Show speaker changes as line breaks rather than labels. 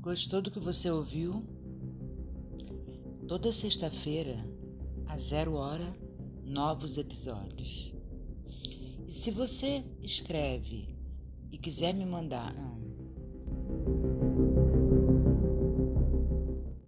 Gostou do que você ouviu? Toda sexta-feira, a zero hora, novos episódios. E se você escreve e quiser me mandar. Ah,